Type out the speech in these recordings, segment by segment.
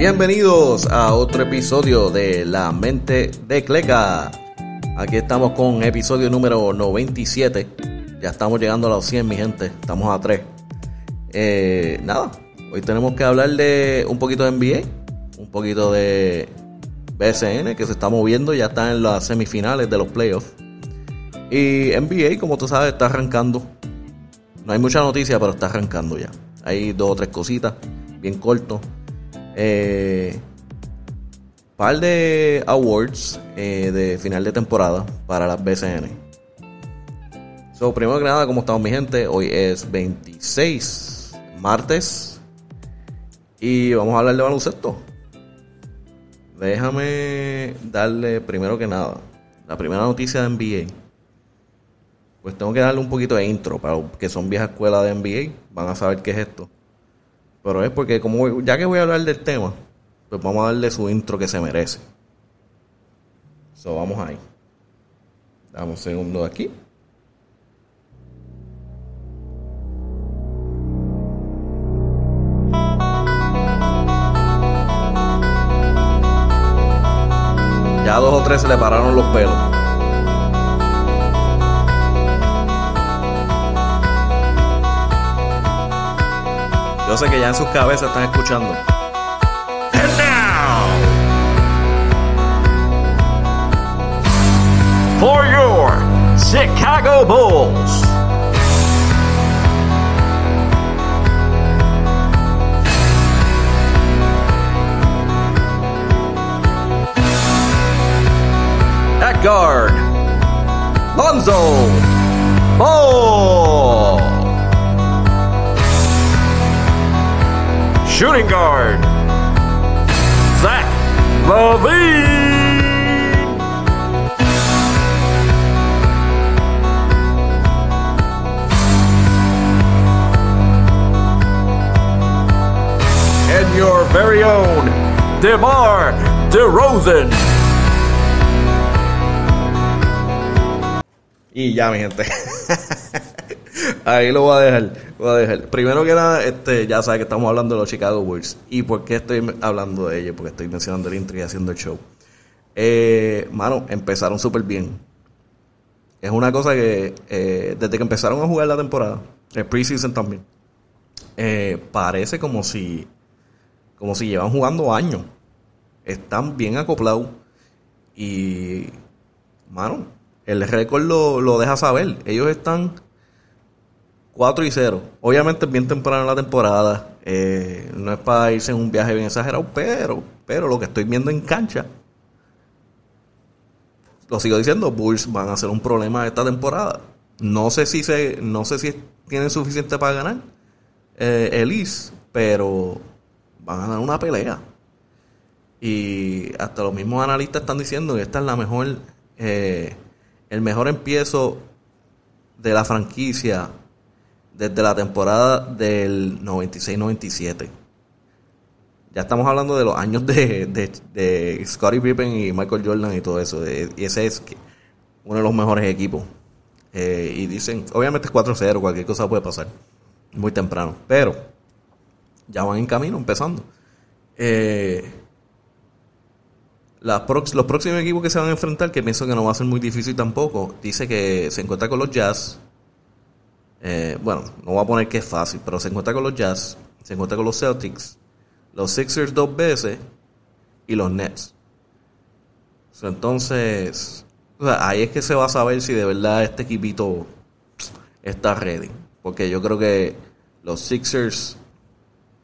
Bienvenidos a otro episodio de La Mente de Cleca. Aquí estamos con episodio número 97. Ya estamos llegando a los 100, mi gente. Estamos a 3. Eh, nada, hoy tenemos que hablar de un poquito de NBA, un poquito de BSN que se está moviendo, ya está en las semifinales de los playoffs. Y NBA, como tú sabes, está arrancando. No hay mucha noticia, pero está arrancando ya. Hay dos o tres cositas, bien corto. Eh, par de awards eh, de final de temporada para las BCN. So, primero que nada, ¿cómo estamos mi gente? Hoy es 26, martes. Y vamos a hablar de baloncesto. Déjame darle primero que nada la primera noticia de NBA. Pues tengo que darle un poquito de intro para los que son vieja escuela de NBA. Van a saber qué es esto. Pero es porque como ya que voy a hablar del tema, pues vamos a darle su intro que se merece. So, vamos ahí. Dame un segundo aquí. Ya dos o tres se le pararon los pelos. Que ya en sus cabezas están escuchando. For your Chicago Bulls, At guard, Lonzo Ball. Shooting guard, Zach Levine. And your very own DeMar DeRozan. Y ya, mi gente. Ahí lo voy a dejar. voy a dejar. Primero que nada, este, ya sabes que estamos hablando de los Chicago Bulls. ¿Y por qué estoy hablando de ellos? Porque estoy mencionando el intro y haciendo el show. Eh, mano, empezaron súper bien. Es una cosa que eh, desde que empezaron a jugar la temporada, el preseason también, eh, parece como si, como si llevan jugando años. Están bien acoplados y, mano, el récord lo, lo deja saber. Ellos están 4 y 0. Obviamente es bien temprano en la temporada. eh, no es para irse en un viaje bien exagerado, pero, pero lo que estoy viendo en cancha, lo sigo diciendo, Bulls van a ser un problema esta temporada. No sé si se, no sé si tienen suficiente para ganar eh, el East, pero van a dar una pelea. Y hasta los mismos analistas están diciendo que esta es la mejor, eh, el mejor empiezo de la franquicia desde la temporada del 96-97. Ya estamos hablando de los años de, de, de Scottie Pippen y Michael Jordan y todo eso. Y ese es uno de los mejores equipos. Eh, y dicen, obviamente es 4-0, cualquier cosa puede pasar. Muy temprano. Pero ya van en camino, empezando. Eh, los próximos equipos que se van a enfrentar, que pienso que no va a ser muy difícil tampoco, dice que se encuentra con los Jazz. Eh, bueno, no voy a poner que es fácil, pero se encuentra con los Jazz, se encuentra con los Celtics, los Sixers dos veces y los Nets. Entonces, o sea, ahí es que se va a saber si de verdad este equipito está ready. Porque yo creo que los Sixers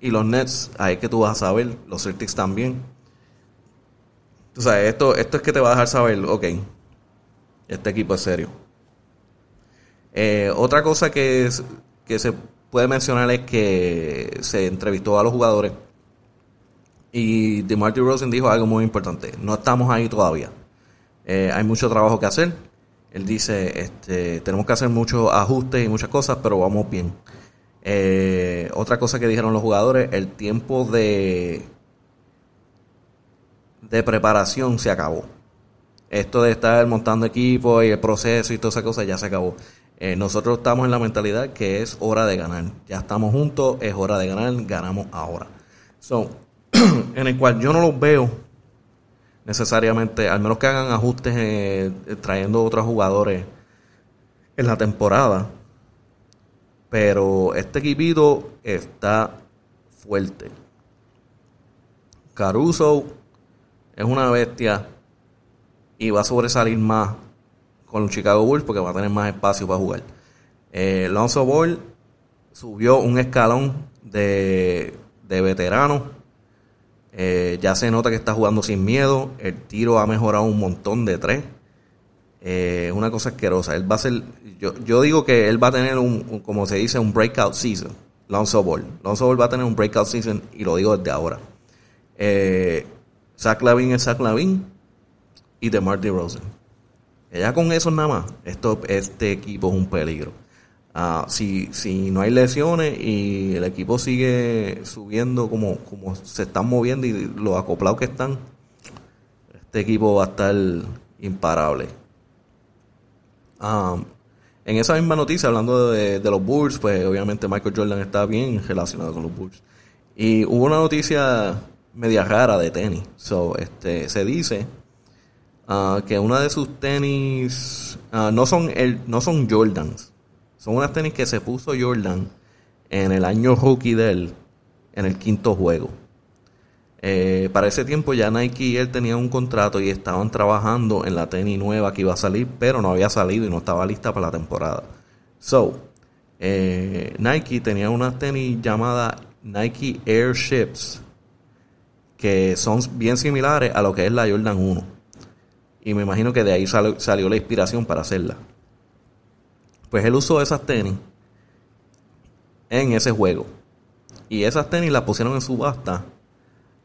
y los Nets, ahí es que tú vas a saber, los Celtics también. Tú sabes, esto, esto es que te va a dejar saber, ok, este equipo es serio. Eh, otra cosa que, se puede mencionar es que se entrevistó a los jugadores y DeMar Rosen dijo algo muy importante. No estamos ahí todavía. Eh, hay mucho trabajo que hacer. Él dice, este, tenemos que hacer muchos ajustes y muchas cosas, pero vamos bien. Eh, otra cosa que dijeron los jugadores, el tiempo de, de preparación se acabó. Esto de estar montando equipo y el proceso y toda esa cosa ya se acabó. Eh, nosotros estamos en la mentalidad que es hora de ganar. Ya estamos juntos, es hora de ganar, ganamos ahora. En el cual yo no los veo necesariamente, al menos que hagan ajustes eh, trayendo otros jugadores en la temporada. Pero este equipito está fuerte. Caruso es una bestia y va a sobresalir más con los Chicago Bulls porque va a tener más espacio para jugar. Eh, Lonzo Ball subió un escalón de, de veterano. Eh, ya se nota que está jugando sin miedo. El tiro ha mejorado un montón de tres. Es una cosa asquerosa. Él va a ser, yo, yo digo que él va a tener un, como se dice, un breakout season. Lonzo Ball. Lonzo Ball va a tener un breakout season y lo digo desde ahora. Eh, Zach Lavin es Zach Lavin y DeMar DeRozan. Ya con eso nada más, esto, este equipo es un peligro. Ah, si, si no hay lesiones y el equipo sigue subiendo como, como se están moviendo y los acoplados que están, este equipo va a estar imparable. Ah, en esa misma noticia, hablando de, los Bulls, pues obviamente Michael Jordan está bien relacionado con los Bulls. Y hubo una noticia media rara de tenis. So, este, se dice uh, que una de sus tenis uh, no son el, no son Jordans. Son unas tenis que se puso Jordan en el año rookie de él, en el quinto juego. Eh, para ese tiempo ya Nike y él tenían un contrato y estaban trabajando en la tenis nueva que iba a salir, pero no había salido y no estaba lista para la temporada. So, eh, Nike tenía unas tenis llamadas Nike Airships que son bien similares a lo que es la Jordan 1. Y me imagino que de ahí salió, la inspiración para hacerla. Pues él usó esas tenis en ese juego. Y esas tenis las pusieron en subasta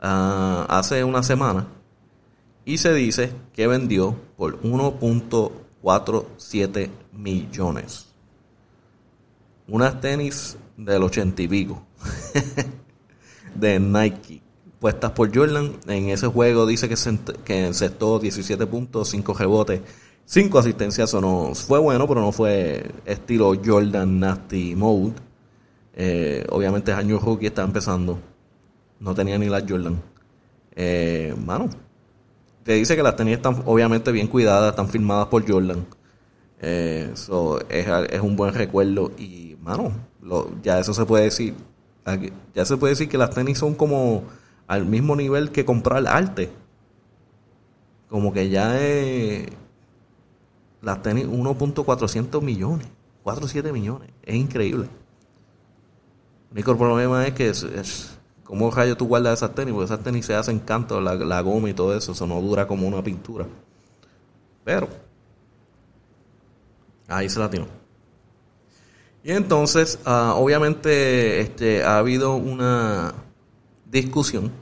uh, hace una semana. Y se dice que vendió por 1.47 millones. Unas tenis del ochenta y pico. de Nike puestas por Jordan. En ese juego dice que, que encestó 17 puntos, 5 rebotes, 5 asistencias. Eso no fue bueno, pero no fue estilo Jordan Nasty Mode. Eh, obviamente es año rookie, está empezando. No tenía ni la Jordan. Eh, mano, te dice que las tenías están obviamente bien cuidadas, están firmadas por Jordan. Eh, es, un buen recuerdo y, mano, ya eso se puede decir. Ya se puede decir que las tenis son como al mismo nivel que comprar arte. Como que ya es. Las tenis 1.400 millones. 4.7 millones. Es increíble. El único problema es que es, ¿Cómo rayo tú guardas esas tenis? Porque esas tenis se hacen canto, la, la goma y todo eso. Eso no dura como una pintura. Pero. Ahí se la tiene. Y entonces, ah, obviamente, este, ha habido una discusión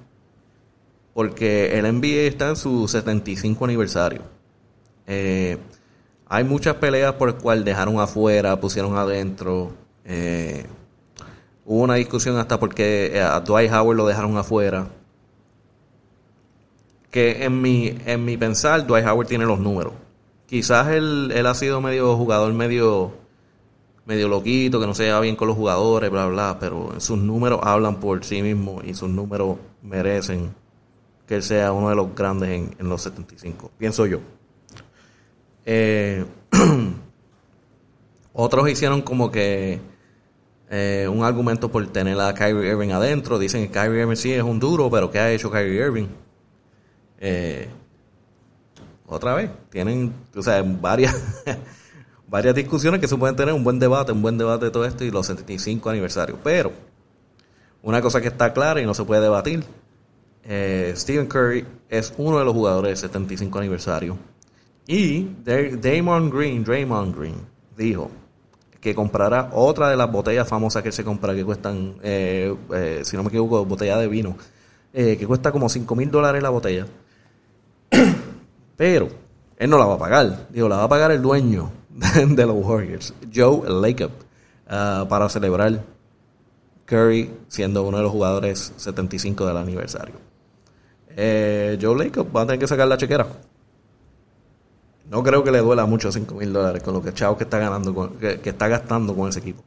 porque el NBA está en su 75 aniversario. Eh, hay muchas peleas por las cuales dejaron afuera, pusieron adentro. Eh, hubo una discusión hasta porque eh, a Dwight Howard lo dejaron afuera. Que en mi, en mi pensar, Dwight Howard tiene los números. Quizás él, él ha sido medio jugador, medio medio loquito, que no se lleva bien con los jugadores, bla, bla, pero sus números hablan por sí mismos y sus números merecen que él sea uno de los grandes en, los 75, pienso yo. Eh, otros hicieron como que eh, un argumento por tener a Kyrie Irving adentro. Dicen que Kyrie Irving sí es un duro, pero ¿qué ha hecho Kyrie Irving? Eh, otra vez, tienen, o sea, varias varias discusiones que se pueden tener, un buen debate, un buen debate de todo esto y los 75 aniversarios. Pero una cosa que está clara y no se puede debatir, eh, Stephen Curry es uno de los jugadores del 75 aniversario. Y Damon Green, Draymond Green, dijo que comprará otra de las botellas famosas que se compra, que cuestan, eh, eh, si no me equivoco, botella de vino, que cuesta como 5 mil dólares la botella. Pero él no la va a pagar, digo, la va a pagar el dueño de los Warriors, Joe Lacob, uh, para celebrar Curry siendo uno de los jugadores 75 del aniversario. Eh, Joe Lacob va a tener que sacar la chequera. No creo que le duela mucho 5 mil dólares con lo que Chao que está ganando, que, está gastando con ese equipo.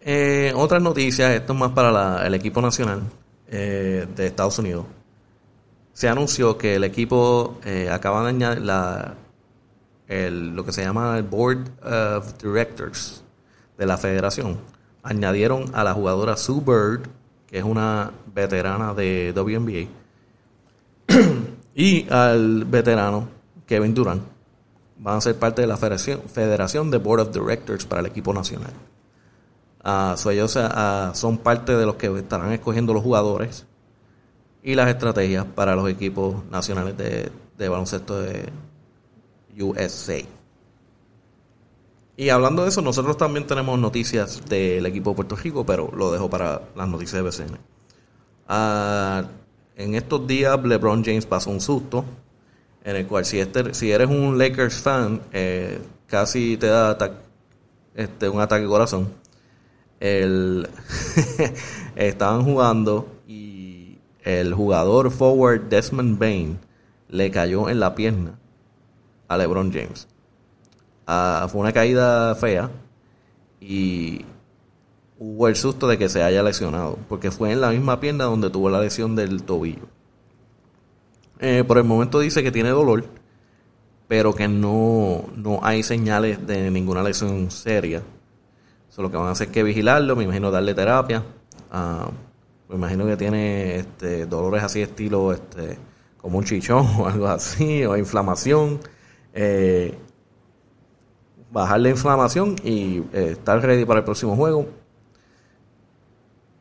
Eh, otras noticias, esto es más para el equipo nacional. eh, de Estados Unidos, se anunció que el equipo eh, acaba de añadir la, el, lo que se llama el Board of Directors de la federación. Añadieron a la jugadora Sue Bird, que es una veterana de WNBA, y al veterano Kevin Durant. Van a ser parte de la federación, federación de Board of Directors para el equipo nacional. Ellos uh, son parte de los que estarán escogiendo los jugadores y las estrategias para los equipos nacionales de, de baloncesto de USA. Y hablando de eso, nosotros también tenemos noticias del equipo de Puerto Rico, pero lo dejo para las noticias de BCN. Uh, en estos días LeBron James pasó un susto en el cual si, este, eres un Lakers fan, eh, casi te da este, un ataque de corazón. Estaban jugando y el jugador forward Desmond Bain le cayó en la pierna a LeBron James. Ah, fue una caída fea y hubo el susto de que se haya lesionado, porque fue en la misma pierna donde tuvo la lesión del tobillo. Eh, por el momento dice que tiene dolor, pero que no, no hay señales de ninguna lesión seria. Solo que van a hacer que vigilarlo, me imagino darle terapia. Ah, me imagino que tiene este, dolores así estilo este, como un chichón o algo así, o inflamación. Eh, bajar la inflamación y eh, estar ready para el próximo juego.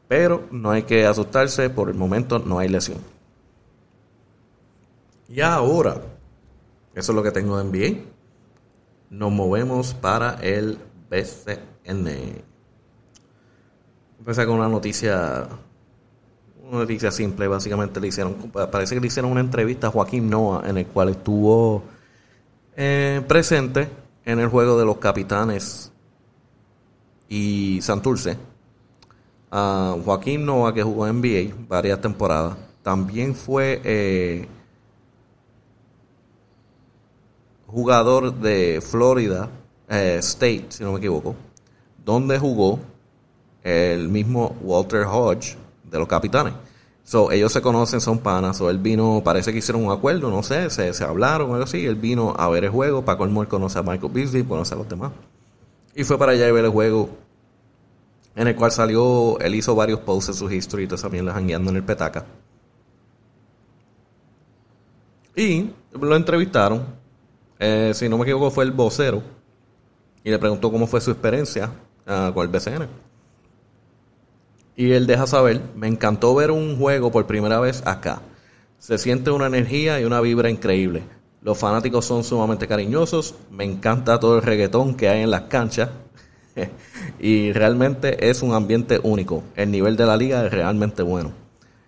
Pero no hay que asustarse, por el momento no hay lesión. Y ahora, eso es lo que tengo de NBA. Nos movemos para el BCN. Empecé con una noticia, una noticia simple. Básicamente le hicieron, parece que le hicieron una entrevista a Joaquín Noah en el cual estuvo eh, presente en el juego de los Capitanes y Santurce. Uh, Joaquín Noah, que jugó en NBA varias temporadas, también fue eh, jugador de Florida eh, State, si no me equivoco, donde jugó el mismo Walter Hodge de los Capitanes. So, ellos se conocen, son panas. O él vino, parece que hicieron un acuerdo, no sé, se, se hablaron o algo así. Él vino a ver el juego. Paco Elmore conoce a Michael Beasley, conoce a los demás. Y fue para allá y ver el juego. En el cual salió, él hizo varios posts en su history, también los jangueando en el petaca. Y lo entrevistaron. Eh, si no me equivoco, fue el vocero. Y le preguntó cómo fue su experiencia uh, con el BCN. Y él deja saber, me encantó ver un juego por primera vez acá. Se siente una energía y una vibra increíble. Los fanáticos son sumamente cariñosos. Me encanta todo el reggaetón que hay en las canchas. y realmente es un ambiente único. El nivel de la liga es realmente bueno.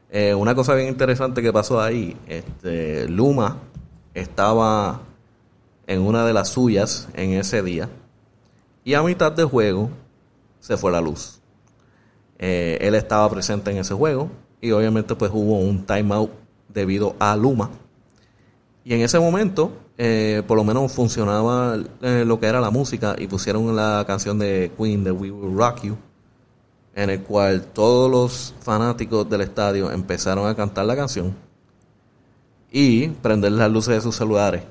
Eh, una cosa bien interesante que pasó ahí, este, Luma estaba en una de las suyas en ese día y a mitad de juego se fue la luz. Eh, él estaba presente en ese juego y obviamente pues hubo un timeout debido a Luma. Y en ese momento, eh, por lo menos funcionaba eh, lo que era la música y pusieron la canción de Queen de We Will Rock You, en el cual todos los fanáticos del estadio empezaron a cantar la canción y prender las luces de sus celulares,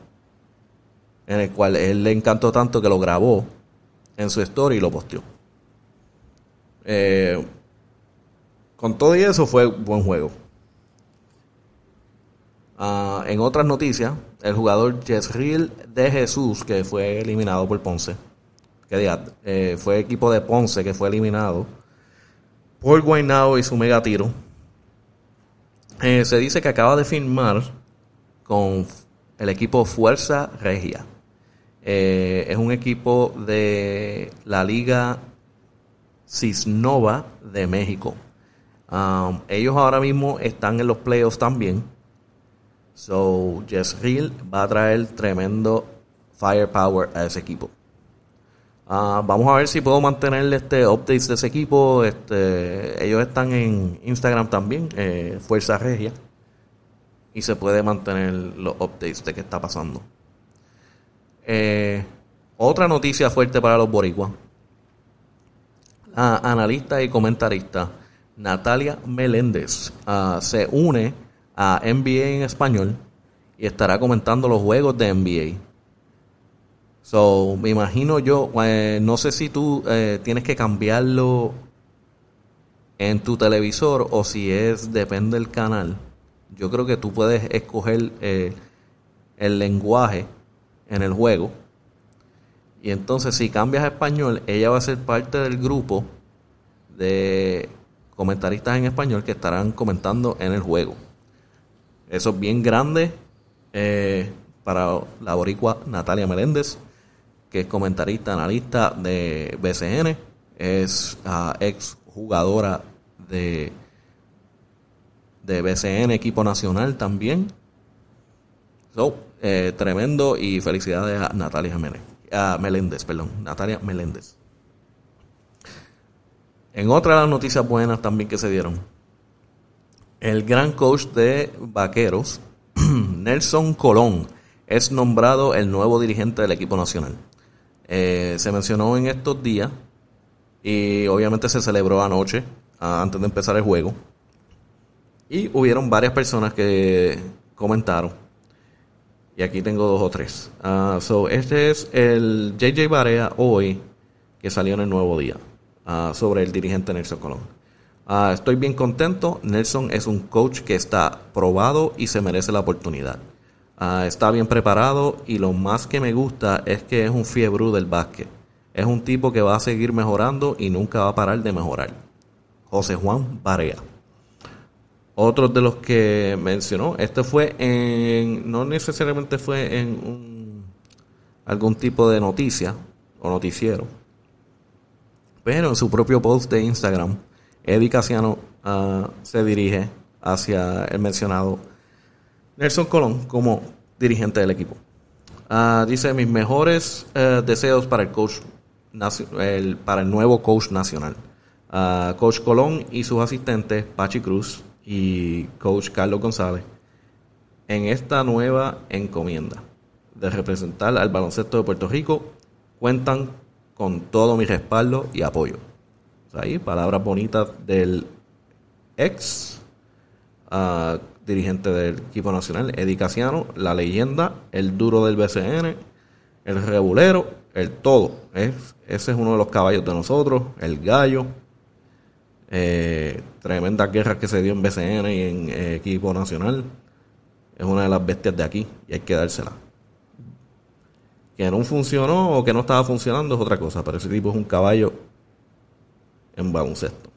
en el cual él le encantó tanto que lo grabó en su story y lo posteó. Eh, con todo y eso fue buen juego. Ah, en otras noticias, el jugador Jezreel de Jesús, que fue eliminado por Ponce, que eh, fue equipo de Ponce que fue eliminado por Guaynao y su mega tiro. Eh, se dice que acaba de firmar con el equipo Fuerza Regia. es un equipo de la Liga Cisnova de México. Um, ellos ahora mismo están en los playoffs también. So, Jess Hill va a traer tremendo firepower a ese equipo. Uh, vamos a ver si puedo mantener este updates de ese equipo. Este, ellos están en Instagram también, eh, Fuerza Regia. Y se puede mantener los updates de qué está pasando. Eh, otra noticia fuerte para los boricuas analista y comentarista Natalia Meléndez ah, se une a NBA en español y estará comentando los juegos de NBA. So, me imagino yo, eh, no sé si tú eh, tienes que cambiarlo en tu televisor o si es, depende del canal. Yo creo que tú puedes escoger eh, el lenguaje en el juego. Y entonces si cambias a español, ella va a ser parte del grupo de comentaristas en español que estarán comentando en el juego. Eso es bien grande para la boricua Natalia Meléndez que es comentarista, analista de BCN, es uh, ex jugadora de, de BCN, equipo nacional también. So, eh, tremendo y felicidades a Natalia Jiménez, a Meléndez, perdón, Natalia Meléndez. En otra de las noticias buenas también que se dieron, el gran coach de Vaqueros, Nelson Colón, es nombrado el nuevo dirigente del equipo nacional. Eh, se mencionó en estos días y obviamente se celebró anoche, antes de empezar el juego. Y hubieron varias personas que comentaron. Y aquí tengo dos o tres. Uh, so, este es el JJ Barea hoy, que salió en el nuevo día, ah, sobre el dirigente Nelson Colón. estoy bien contento. Nelson es un coach que está probado y se merece la oportunidad. Ah, está bien preparado y lo más que me gusta es que es un fiebre del básquet. Es un tipo que va a seguir mejorando y nunca va a parar de mejorar. José Juan Barea. Otro de los que mencionó, este fue en, no necesariamente fue en algún tipo de noticia o noticiero, pero en su propio post de Instagram, Eddie Casiano ah, se dirige hacia el mencionado Nelson Colón como dirigente del equipo. Ah, dice mis mejores eh, deseos para el coach para el nuevo coach nacional. Ah, coach Colón y sus asistentes Pachi Cruz y coach Carlos González en esta nueva encomienda de representar al baloncesto de Puerto Rico cuentan con todo mi respaldo y apoyo. ahí palabras bonitas del ex uh, dirigente del equipo nacional, Eddie Casiano, la leyenda, el duro del BCN, el regulero, el todo. Es, ese es uno de los caballos de nosotros, el gallo. Eh, tremenda guerra que se dio en BCN y en eh, equipo nacional. Es una de las bestias de aquí y hay que dársela. Que no funcionó o que no estaba funcionando es otra cosa, pero ese tipo es un caballo en baloncesto.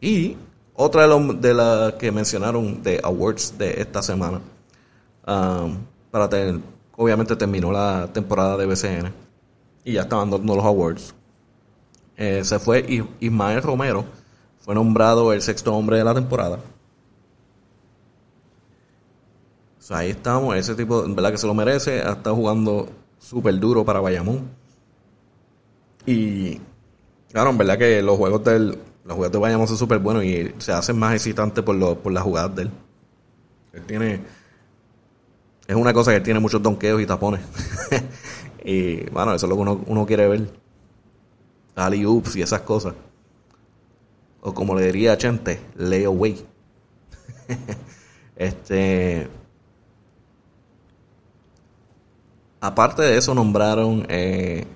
Y otra de, las que mencionaron de awards de esta semana, um, para tener, obviamente terminó la temporada de BCN y ya estaban dando los awards. Eh, se fue Ismael Romero, fue nombrado el sexto hombre de la temporada. ahí estamos, ese tipo, en verdad que se lo merece, ha estado jugando súper duro para Bayamón. Y claro, en verdad que los juegos del los juegos de Bayamón son súper buenos y se hacen más excitantes por, lo, por las jugadas de él. Él tiene. Es una cosa que él tiene muchos donkeos y tapones. y bueno, eso es lo que uno, uno quiere ver. Ali Ups y esas cosas. O como le diría a Chente, lay away. este. Aparte de eso, nombraron eh,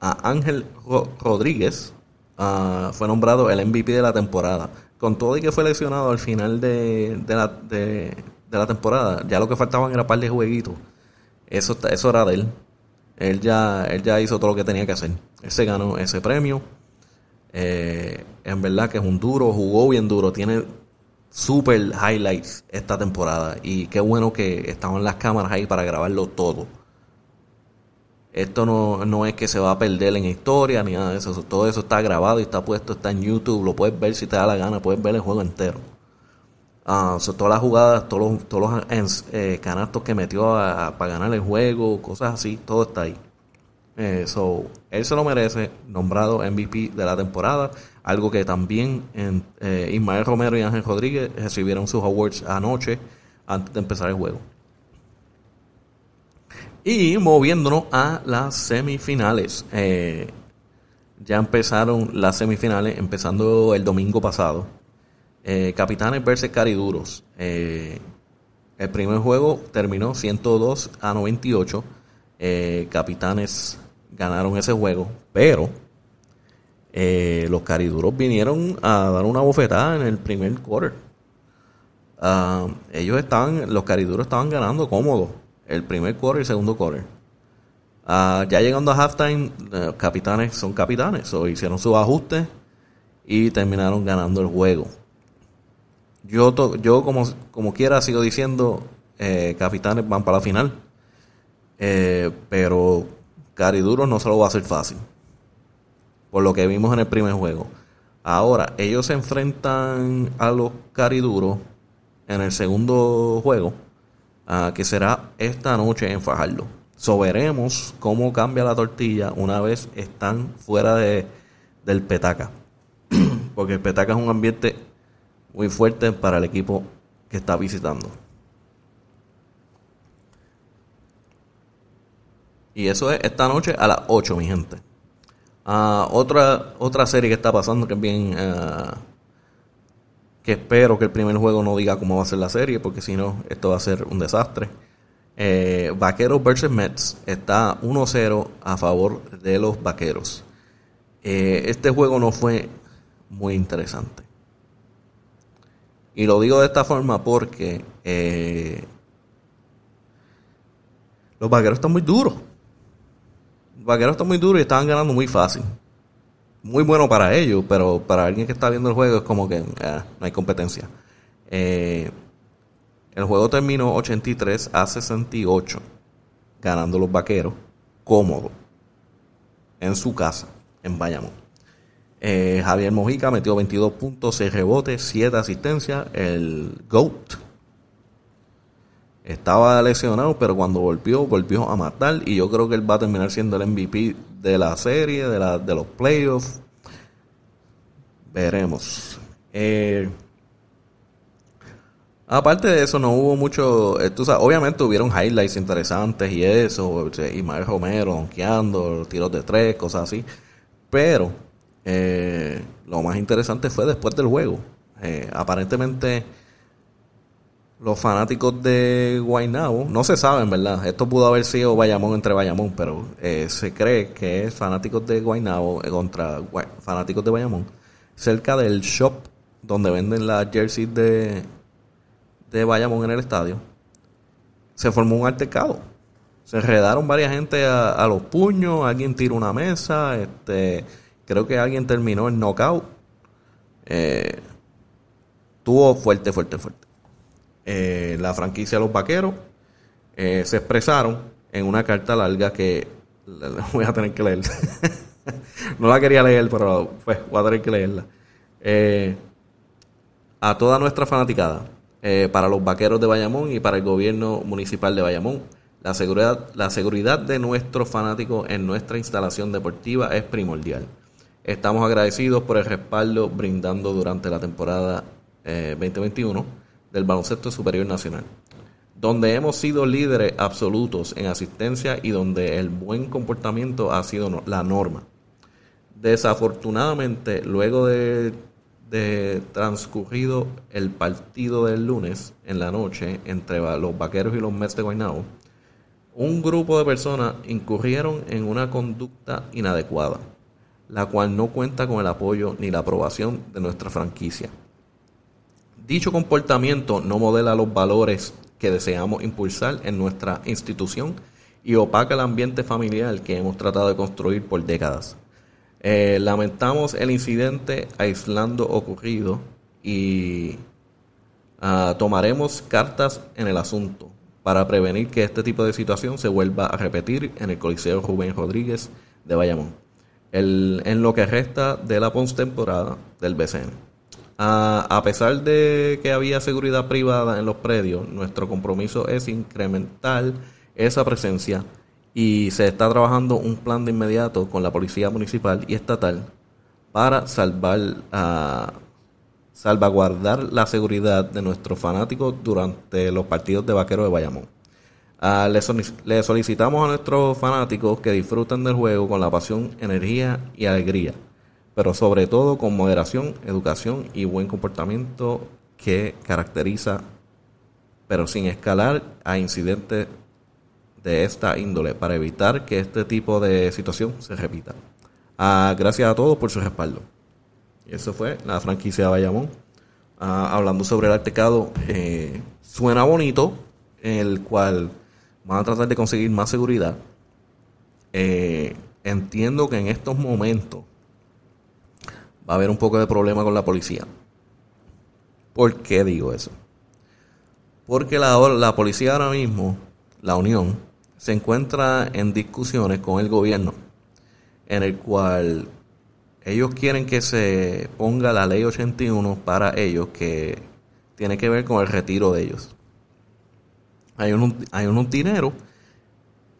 a Ángel Rodríguez Ah, fue nombrado el MVP de la temporada. Con todo y que fue lesionado al final de, la, de, la temporada, ya lo que faltaban era un par de jueguitos. Eso, eso era de él. Él ya, él ya hizo todo lo que tenía que hacer. Él se ganó ese premio. Eh, en verdad que es un duro, jugó bien duro. Tiene super highlights esta temporada. Y qué bueno que estaban las cámaras ahí para grabarlo todo. Esto no, no, es que se va a perder en historia ni nada de eso. Todo eso está grabado y está puesto, está en YouTube. Lo puedes ver si te da la gana, puedes ver el juego entero. Uh, todas las jugadas, todos los, todos los eh, canastos que metió para ganar el juego, cosas así, todo está ahí. Eh, él se lo merece, nombrado MVP de la temporada. Algo que también en, eh, Ismael Romero y Ángel Rodríguez recibieron sus awards anoche antes de empezar el juego. Y moviéndonos a las semifinales. Eh, ya empezaron las semifinales, empezando el domingo pasado. Capitanes versus Cariduros. Eh, el primer juego terminó 102 a 98. Eh, Capitanes ganaron ese juego, pero los Cariduros vinieron a dar una bofetada en el primer quarter. Ah, ellos estaban, los Cariduros estaban ganando cómodo el primer quarter y el segundo quarter. Ah, ya llegando a halftime, capitanes son capitanes, hicieron sus ajustes y terminaron ganando el juego. Yo, yo como, como quiera sigo diciendo, eh, capitanes van para la final. Eh, pero Cariduros no se lo va a hacer fácil. Por lo que vimos en el primer juego. Ahora, ellos se enfrentan a los Cariduros en el segundo juego, ah, que será esta noche en Fajardo. So veremos cómo cambia la tortilla una vez están fuera de, del petaca. Porque el petaca es un ambiente muy fuerte para el equipo que está visitando. Y eso es esta noche a las 8, mi gente. Ah, otra, otra serie que está pasando que es bien... Ah, que espero que el primer juego no diga cómo va a ser la serie, porque si no, esto va a ser un desastre. Eh, Vaqueros versus Mets está 1-0 a favor de los Vaqueros. Eh, este juego no fue muy interesante. Y lo digo de esta forma porque eh, los vaqueros están muy duros. Vaqueros están muy duros y estaban ganando muy fácil. Muy bueno para ellos, pero para alguien que está viendo el juego es como que ah, no hay competencia. Eh, el juego terminó 83 a 68, ganando los vaqueros cómodo en su casa, en Bayamón. Eh, Javier Mojica metió 22 puntos, 6 rebotes, 7 asistencias. El GOAT estaba lesionado, pero cuando volvió, volvió a matar. Y yo creo que él va a terminar siendo el MVP de la serie, de, la, de los playoffs. Veremos. Eh, aparte de eso, no hubo mucho. Eh, obviamente hubieron highlights interesantes y eso. Y Mario Romero donkeando, tiros de tres, cosas así. Pero eh, lo más interesante fue después del juego. Eh, aparentemente los fanáticos de Guaynabo, no se saben, ¿verdad? Esto pudo haber sido Bayamón entre Bayamón, pero eh, se cree que es fanáticos de Guaynabo contra fanáticos de Bayamón, cerca del shop donde venden las jerseys de, de Bayamón en el estadio, se formó un altercado. Se enredaron varias gente a, a los puños, alguien tiró una mesa, este Creo que alguien terminó el knockout. Eh, tuvo fuerte, fuerte, fuerte. Eh, la franquicia los vaqueros eh, se expresaron en una carta larga que voy a tener que leer. no la quería leer, pero pues, voy a tener que leerla. a toda nuestra fanaticada, para los vaqueros de Bayamón y para el gobierno municipal de Bayamón, la seguridad, la seguridad de nuestros fanáticos en nuestra instalación deportiva es primordial. Estamos agradecidos por el respaldo brindando durante la temporada 2021 eh, del Baloncesto Superior Nacional, donde hemos sido líderes absolutos en asistencia y donde el buen comportamiento ha sido la norma. Desafortunadamente, luego de, de transcurrido el partido del lunes en la noche entre los Vaqueros y los Mets de Guaynabo, un grupo de personas incurrieron en una conducta inadecuada la cual no cuenta con el apoyo ni la aprobación de nuestra franquicia. Dicho comportamiento no modela los valores que deseamos impulsar en nuestra institución y opaca el ambiente familiar que hemos tratado de construir por décadas. Eh, lamentamos el incidente aislando ocurrido y ah, tomaremos cartas en el asunto para prevenir que este tipo de situación se vuelva a repetir en el Coliseo Rubén Rodríguez de Bayamón en lo que resta de la postemporada del BCN. A, pesar de que había seguridad privada en los predios, nuestro compromiso es incrementar esa presencia y se está trabajando un plan de inmediato con la policía municipal y estatal para salvar salvaguardar la seguridad de nuestros fanáticos durante los partidos de vaqueros de Bayamón. Ah, le solicitamos a nuestros fanáticos que disfruten del juego con la pasión, energía y alegría, pero sobre todo con moderación, educación y buen comportamiento que caracteriza, pero sin escalar a incidentes de esta índole para evitar que este tipo de situación se repita. Ah, gracias a todos por su respaldo. Y eso fue la franquicia de Bayamón. Ah, hablando sobre el altercado, eh, suena bonito, el cual van a tratar de conseguir más seguridad. Eh, entiendo que en estos momentos va a haber un poco de problema con la policía. ¿Por qué digo eso? Porque la, la policía ahora mismo, la Unión, se encuentra en discusiones con el gobierno, en el cual ellos quieren que se ponga la ley 81 para ellos, que tiene que ver con el retiro de ellos. Hay unos, hay dineros,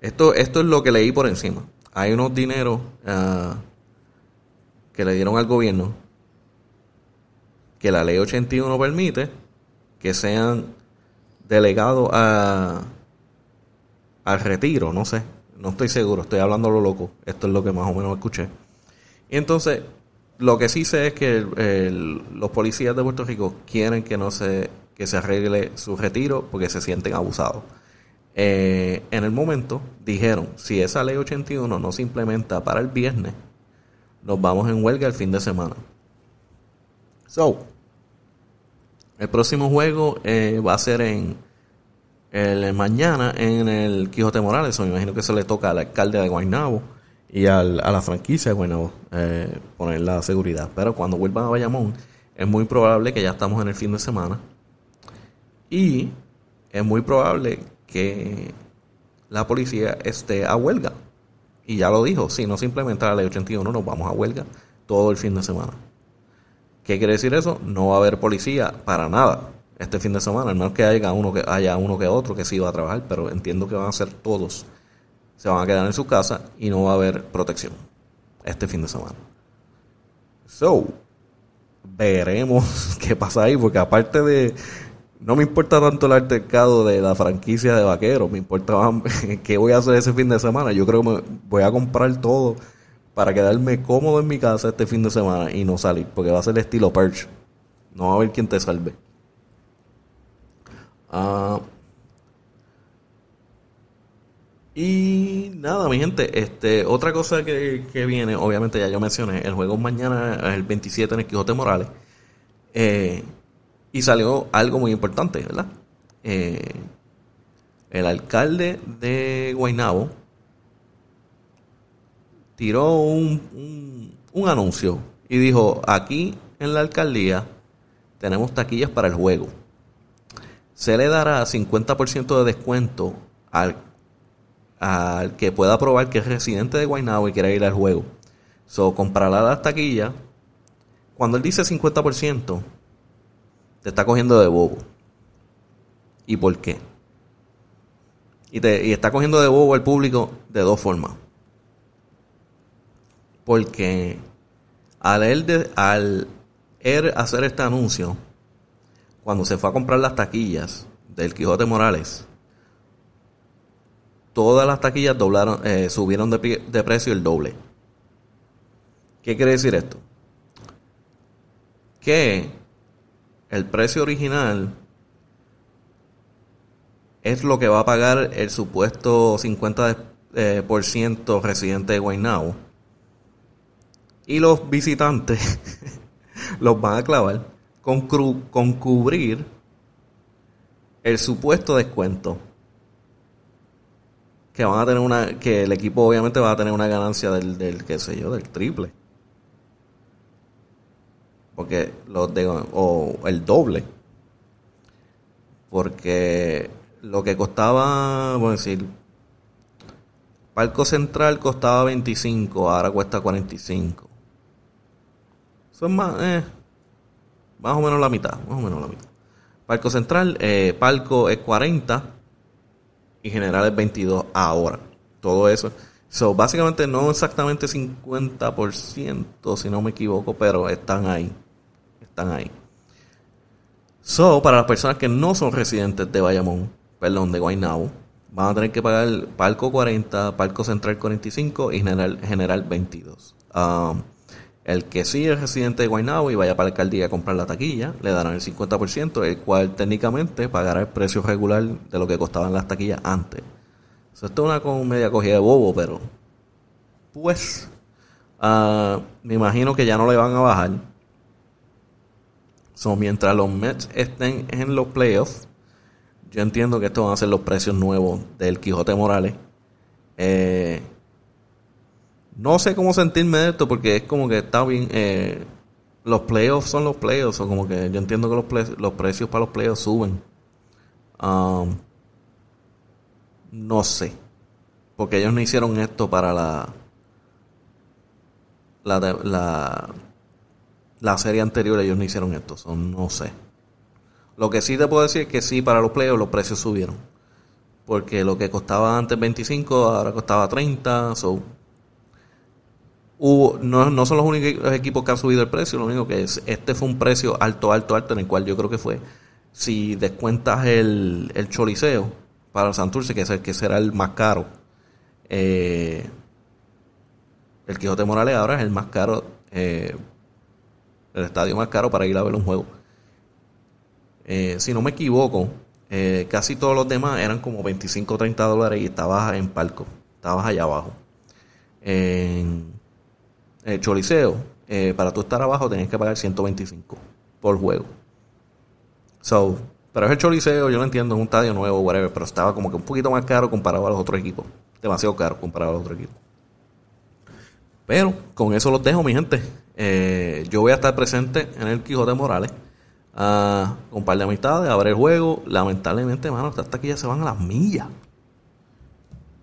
esto, esto es lo que leí por encima, hay unos dineros ah, que le dieron al gobierno que la ley 81 permite que sean delegados a, al retiro, no sé, no estoy seguro, estoy hablando lo loco, esto es lo que más o menos escuché. Y entonces, lo que sí sé es que los policías de Puerto Rico quieren que no se, que se arregle su retiro porque se sienten abusados. Eh, en el momento dijeron, si esa ley 81 no se implementa para el viernes, nos vamos en huelga el fin de semana. So, el próximo juego eh, va a ser en el mañana en el Quijote Morales. Me imagino que se le toca al alcalde de Guaynabo y al- a la franquicia de Guaynabo eh, poner la seguridad. Pero cuando vuelvan a Bayamón, es muy probable que ya estamos en el fin de semana. Y es muy probable que la policía esté a huelga. Y ya lo dijo, si no se implementa la ley 81, nos vamos a huelga todo el fin de semana. ¿Qué quiere decir eso? No va a haber policía para nada este fin de semana, al menos que haya uno que haya uno que otro que sí va a trabajar, pero entiendo que van a ser todos. Se van a quedar en su casa y no va a haber protección este fin de semana. So, veremos qué pasa ahí, porque aparte de no me importa tanto el altercado de la franquicia de vaqueros, me importa qué voy a hacer ese fin de semana. Yo creo que me voy a comprar todo para quedarme cómodo en mi casa este fin de semana y no salir, porque va a ser estilo Perch. No va a haber quien te salve. Ah, y nada, mi gente, este, otra cosa que, que viene, obviamente ya yo mencioné, el juego mañana es el 27 en el Quijote Morales. Eh, y salió algo muy importante, ¿verdad? Eh, el alcalde de Guaynabo tiró un, un, un anuncio y dijo, aquí en la alcaldía tenemos taquillas para el juego. Se le dará 50% de descuento al, al que pueda probar que es residente de Guaynabo y quiera ir al juego. So, comprará las taquillas. Cuando él dice 50%, te está cogiendo de bobo. ¿Y por qué? Y, te, y está cogiendo de bobo al público de dos formas. Porque al él, de- al él hacer este anuncio, cuando se fue a comprar las taquillas del Quijote Morales, todas las taquillas doblaron, eh, subieron de, de precio el doble. ¿Qué quiere decir esto? Que el precio original es lo que va a pagar el supuesto 50% eh, por ciento residente de Guaynabo. Y los visitantes los van a clavar con, con cubrir el supuesto descuento. Que van a tener una, que el equipo obviamente va a tener una ganancia del, del qué sé yo, del triple. Porque los de, o el doble. Porque lo que costaba, a decir, Palco Central costaba 25, ahora cuesta 45. Eso es más, eh, más o menos la mitad, más o menos la mitad. Palco Central, eh, Palco es 40 y General es 22 ahora. Todo eso. So, básicamente no exactamente 50%, si no me equivoco, pero están ahí. Ahí. So, para las personas que no son residentes de Bayamón, perdón, de Guaynabo, van a tener que pagar Palco 40, Palco Central 45 y General, General 22. Um, el que sí es residente de Guaynabo y vaya para la alcaldía a comprar la taquilla, le darán el 50%, el cual técnicamente pagará el precio regular de lo que costaban las taquillas antes. esto es una media cogida de bobo, pero pues ah, me imagino que ya no le van a bajar. So, mientras los Mets estén en los playoffs, yo entiendo que estos van a ser los precios nuevos del Quijote Morales. Eh, no sé cómo sentirme de esto porque es como que está bien. Eh, los playoffs son los playoffs, o como que yo entiendo que los, los precios para los playoffs suben. Um, no sé. Porque ellos no hicieron esto para la. La, la, la serie anterior, ellos no hicieron esto. no sé. Lo que sí te puedo decir es que sí, para los playoffs los precios subieron. Porque lo que costaba antes 25, ahora costaba 30. So, no, no son los únicos equipos que han subido el precio, lo único que es, este fue un precio alto, alto, alto, en el cual yo creo que fue, si descuentas el, el choliseo para el Santurce, que, es el, que será el más caro, eh, el Quijote Morales ahora es el más caro, eh, el estadio más caro para ir a ver un juego. Eh, si no me equivoco, casi todos los demás eran como 25 o 30 dólares y estabas en palco, estabas allá abajo. En, el eh, Choliseo, eh, para tú estar abajo tenías que pagar 125 por juego. So, pero es el Choliseo, yo lo entiendo, es un estadio nuevo, whatever, pero estaba como que un poquito más caro comparado a los otros equipos. Demasiado caro comparado a los otros equipos. Pero con eso los dejo, mi gente. Eh, yo voy a estar presente en el Quijote Morales. Uh, con un par de amistades, a ver el juego. Lamentablemente, mano, aquí ya se van a las millas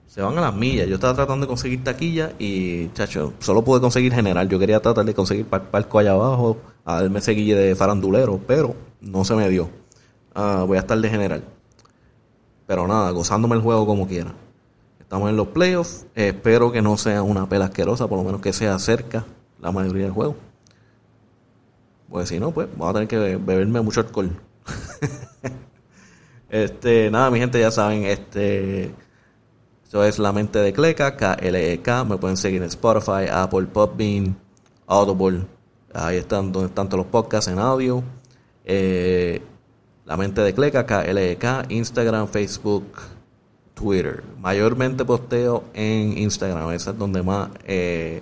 se van a las millas. Yo estaba tratando de conseguir taquilla y, chacho, solo pude conseguir general. Yo quería tratar de conseguir palco allá abajo, a darme seguille de farandulero, pero no se me dio. Ah, voy a estar de general. Pero nada, gozándome el juego como quiera. Estamos en los playoffs. espero que no sea una pela asquerosa, por lo menos que sea cerca la mayoría del juego. Pues si no, pues vamos a tener que beberme mucho alcohol. este, nada, mi gente, ya saben, este eso es La Mente de Cleca, K-L-E-K. Me pueden seguir en Spotify, Apple, Podbean, Audible. Ahí están donde están todos los podcasts en audio. Eh, la Mente de Cleca, K-L-E-K. Instagram, Facebook, Twitter. Mayormente posteo en Instagram. Esa es donde más... Eh,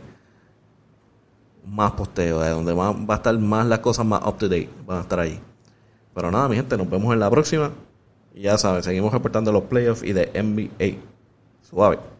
más posteo, es donde más, va a estar más las cosas más up to date, van a estar ahí. Pero nada, mi gente, nos vemos en la próxima. Ya saben, seguimos reportando los playoffs y de NBA. Suave.